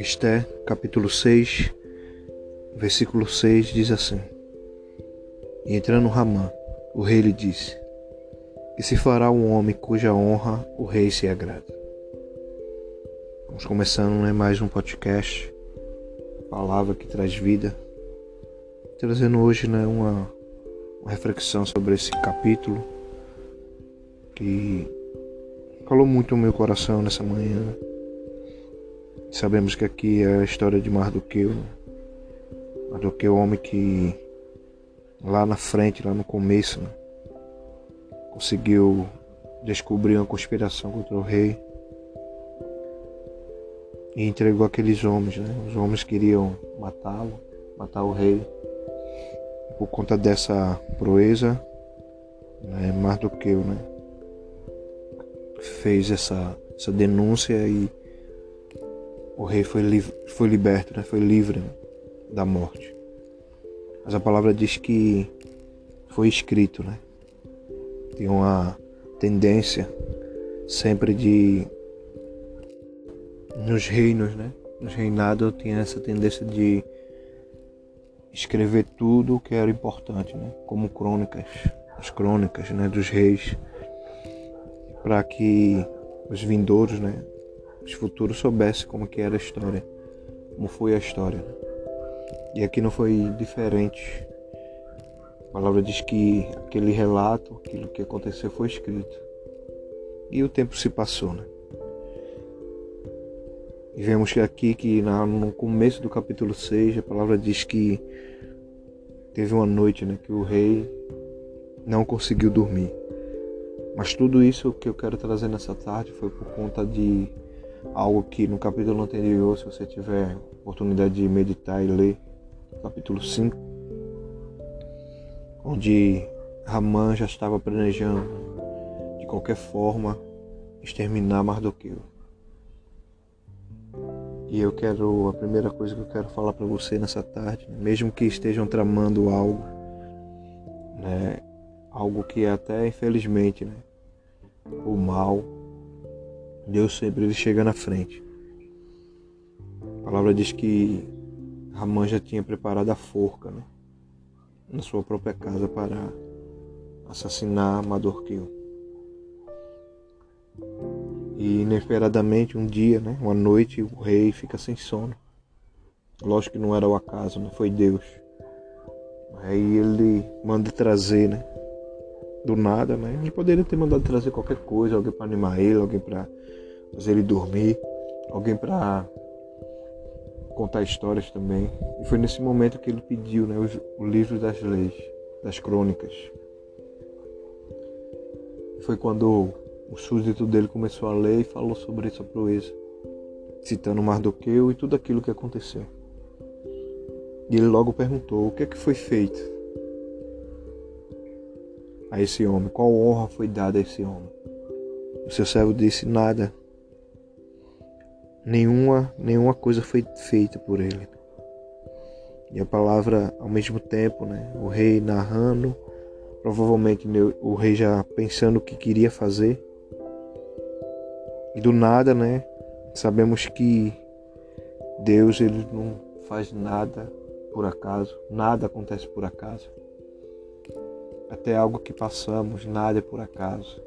Esté, capítulo 6, versículo 6 diz assim: E entrando Ramã, o rei lhe disse: Que se fará um homem cuja honra o rei se agrada. Vamos começando né, mais um podcast, palavra que traz vida, trazendo hoje né, uma, uma reflexão sobre esse capítulo que falou muito no meu coração nessa manhã. Sabemos que aqui é a história de Mardoqueu. Mardoqueu, homem que lá na frente, lá no começo, né, conseguiu descobrir uma conspiração contra o rei e entregou aqueles homens. Né? Os homens queriam matá-lo, matar o rei. Por conta dessa proeza, né, Mardoqueu né, fez essa, essa denúncia e o rei foi, foi liberto, né? foi livre da morte. Mas a palavra diz que foi escrito, né? Tem uma tendência sempre de nos reinos, né? Nos reinados tinha essa tendência de escrever tudo o que era importante, né? Como crônicas, as crônicas, né, dos reis, para que os vindouros, né, os futuros soubessem como que era a história, como foi a história. E aqui não foi diferente. A palavra diz que aquele relato, aquilo que aconteceu foi escrito. E o tempo se passou, né? E vemos que aqui que no começo do capítulo 6 a palavra diz que teve uma noite né, que o rei não conseguiu dormir. Mas tudo isso que eu quero trazer nessa tarde foi por conta de algo que no capítulo anterior, se você tiver oportunidade de meditar e ler, capítulo 5, onde Ramã já estava planejando de qualquer forma exterminar Mardoqueu. E eu quero, a primeira coisa que eu quero falar para você nessa tarde, mesmo que estejam tramando algo, né, algo que até infelizmente, né, o mal Deus sempre ele chega na frente. A palavra diz que Ramã já tinha preparado a forca né, na sua própria casa para assassinar Madorquil. E inesperadamente um dia, né, uma noite, o rei fica sem sono. Lógico que não era o acaso, não foi Deus. Aí ele manda trazer, né? Do nada, né? Ele poderia ter mandado trazer qualquer coisa, alguém para animar ele, alguém para fazer ele dormir, alguém para contar histórias também. E foi nesse momento que ele pediu né, o, livro das leis, das crônicas. Foi quando o súdito dele começou a ler e falou sobre essa proeza, citando Mardoqueu e tudo aquilo que aconteceu. E ele logo perguntou: o que é que foi feito a esse homem? Qual honra foi dada a esse homem? O seu servo disse: nada nenhuma, nenhuma coisa foi feita por ele. E a palavra, ao mesmo tempo, né, o rei narrando, provavelmente o rei já pensando o que queria fazer. E do nada, né, sabemos que Deus ele não faz nada por acaso, nada acontece por acaso. Até algo que passamos, nada é por acaso.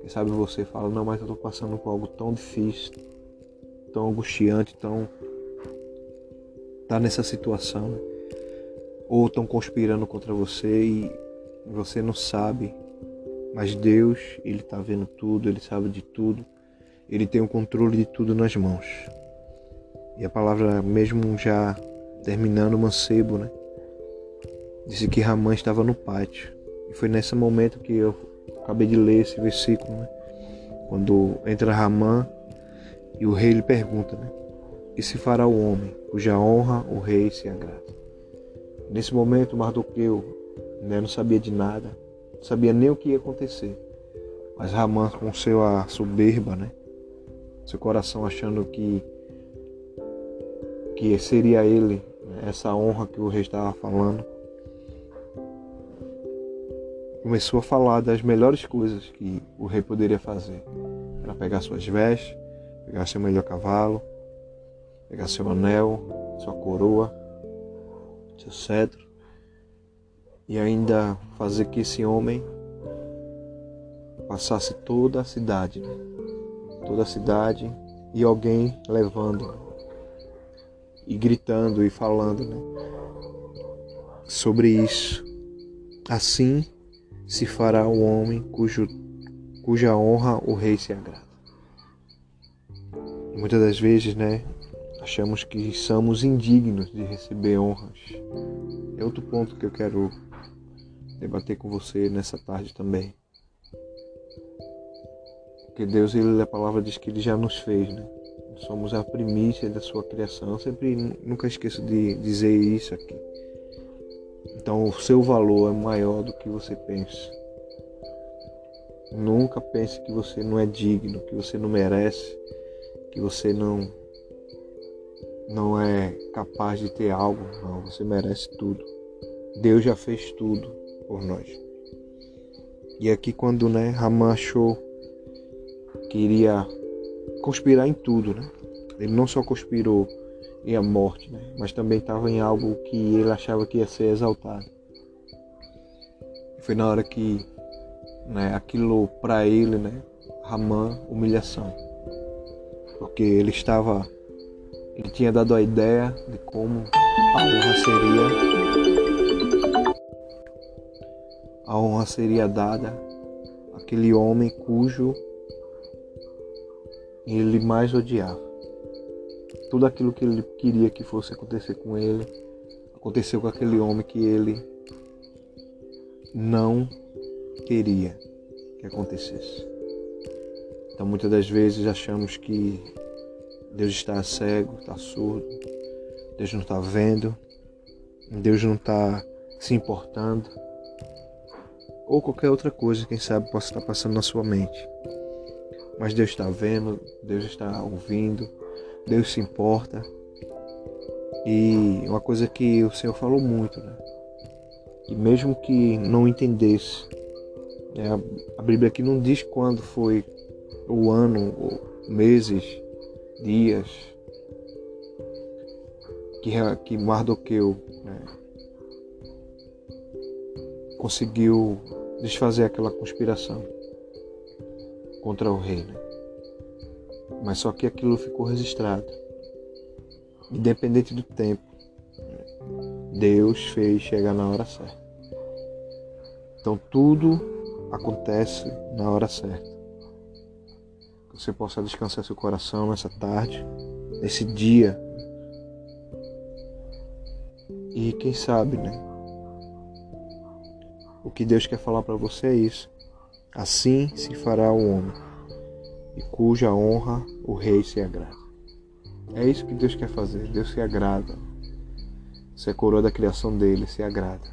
Quem sabe você fala, não, mas eu estou passando por algo tão difícil, tão angustiante, tão tá nessa situação, né? ou estão conspirando contra você e você não sabe, mas Deus, ele está vendo tudo, ele sabe de tudo, ele tem o controle de tudo nas mãos. E a palavra mesmo já terminando mancebo, né? Disse que Ramã estava no pátio. E foi nesse momento que eu acabei de ler esse versículo, né? Quando entra Ramã e o rei lhe pergunta, né? E se fará o homem, cuja honra o rei se agrada? Nesse momento, Mardoqueu né, não sabia de nada, não sabia nem o que ia acontecer. Mas Ramã, com sua soberba, né? Seu coração achando que, que seria ele, né, essa honra que o rei estava falando, começou a falar das melhores coisas que o rei poderia fazer. Para pegar suas vestes, pegar seu melhor cavalo pegar seu anel, sua coroa, seu cetro e ainda fazer que esse homem passasse toda a cidade, né? toda a cidade e alguém levando e gritando e falando né? sobre isso. Assim se fará o homem cujo, cuja honra o rei se agrada. Muitas das vezes, né, achamos que somos indignos de receber honras. É outro ponto que eu quero debater com você nessa tarde também. Porque Deus, ele, a palavra diz que ele já nos fez, né? Somos a primícia da sua criação. Eu sempre nunca esqueço de dizer isso aqui. Então, o seu valor é maior do que você pensa. Nunca pense que você não é digno, que você não merece, que você não não é capaz de ter algo. Não, você merece tudo. Deus já fez tudo por nós. E aqui quando né, Ramã achou que iria conspirar em tudo, né? Ele não só conspirou em a morte, né? mas também estava em algo que ele achava que ia ser exaltado. E foi na hora que né, aquilo para ele, né, Ramã, humilhação. Porque ele estava ele tinha dado a ideia de como a honra seria a honra seria dada àquele homem cujo ele mais odiava. Tudo aquilo que ele queria que fosse acontecer com ele, aconteceu com aquele homem que ele não queria que acontecesse. Então muitas das vezes achamos que Deus está cego, está surdo, Deus não está vendo, Deus não está se importando, ou qualquer outra coisa, quem sabe, possa estar passando na sua mente. Mas Deus está vendo, Deus está ouvindo, Deus se importa. E uma coisa que o Senhor falou muito, né? E mesmo que não entendesse, né? a Bíblia aqui não diz quando foi o ano, meses, dias que, que Mardoqueu né, conseguiu desfazer aquela conspiração contra o rei. Né? Mas só que aquilo ficou registrado. Independente do tempo, Deus fez chegar na hora certa. Então tudo acontece na hora certa você possa descansar seu coração nessa tarde, nesse dia. E quem sabe, né? O que Deus quer falar para você é isso. Assim se fará o homem, e cuja honra o rei se agrada. É isso que Deus quer fazer. Deus se agrada. Você é coroa da criação dele, se agrada.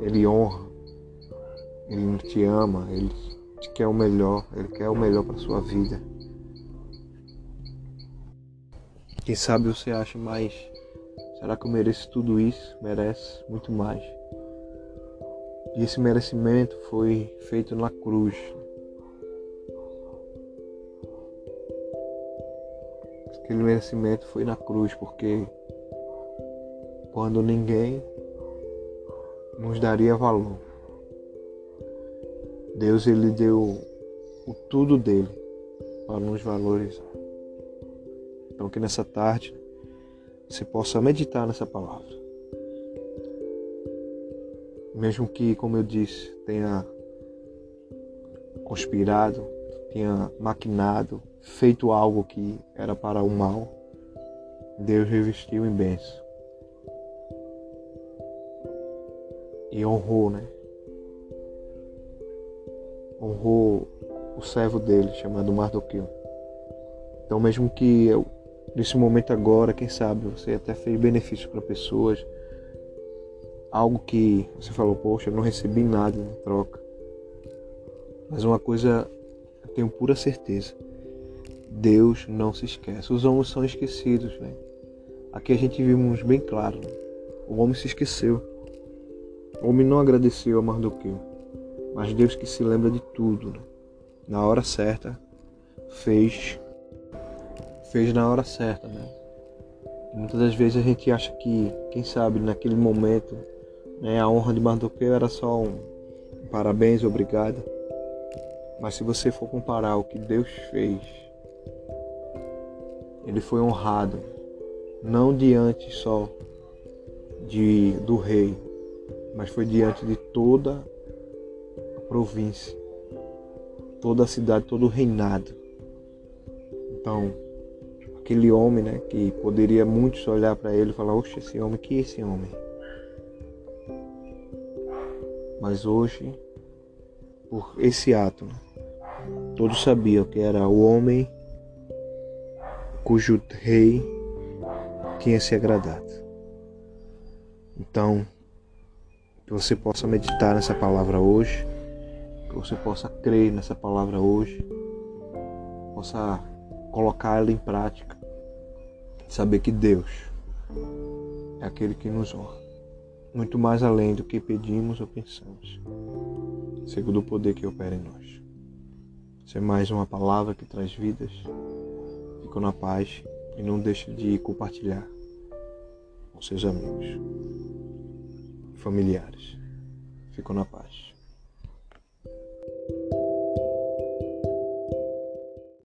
Ele honra. Ele te ama. Ele te quer o melhor, Ele quer o melhor para sua vida. Quem sabe você acha, mais? será que eu mereço tudo isso? Merece muito mais. E esse merecimento foi feito na cruz. Aquele merecimento foi na cruz, porque quando ninguém nos daria valor, Deus ele deu o tudo dele para nos valorizar. Então que nessa tarde você possa meditar nessa palavra. Mesmo que, como eu disse, tenha conspirado, tenha maquinado, feito algo que era para o mal, Deus revestiu em bênção. E honrou, né? honrou o servo dele, chamado Mardoqueu. Então, mesmo que eu, nesse momento agora, quem sabe, você até fez benefício para pessoas, algo que você falou, poxa, eu não recebi nada em troca. Mas uma coisa eu tenho pura certeza: Deus não se esquece. Os homens são esquecidos, né? Aqui a gente vimos bem claro: né? o homem se esqueceu. O homem não agradeceu a Mardoqueu. Mas Deus que se lembra de tudo, né? na hora certa, fez fez na hora certa, né? Muitas das vezes a gente acha que, quem sabe, naquele momento, né, a honra de Mardoqueu era só um parabéns, obrigado. Mas se você for comparar o que Deus fez, ele foi honrado, não diante só de, do rei, mas foi diante de toda a província, toda a cidade, todo o reinado. Então, aquele homem, né, que poderia muitos olhar para ele e falar: "Oxe, esse homem, que é esse homem?" Mas hoje, por esse ato, né, todos sabiam que era o homem cujo rei tinha se agradado. Então, que você possa meditar nessa palavra hoje, que você possa crer nessa palavra hoje, possa colocar ela em prática, saber que Deus é aquele que nos honra, muito mais além do que pedimos ou pensamos, segundo o poder que opera em nós. Isso é mais uma palavra que traz vidas. Fico na paz e não deixe de compartilhar com seus amigos, familiares. Fico na paz.